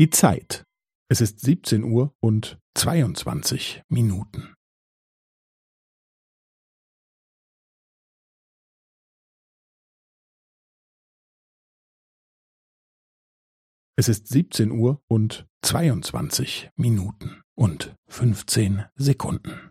Die Zeit. Es ist 17 Uhr und 22 Minuten. Es ist 17 Uhr und 22 Minuten und 15 Sekunden.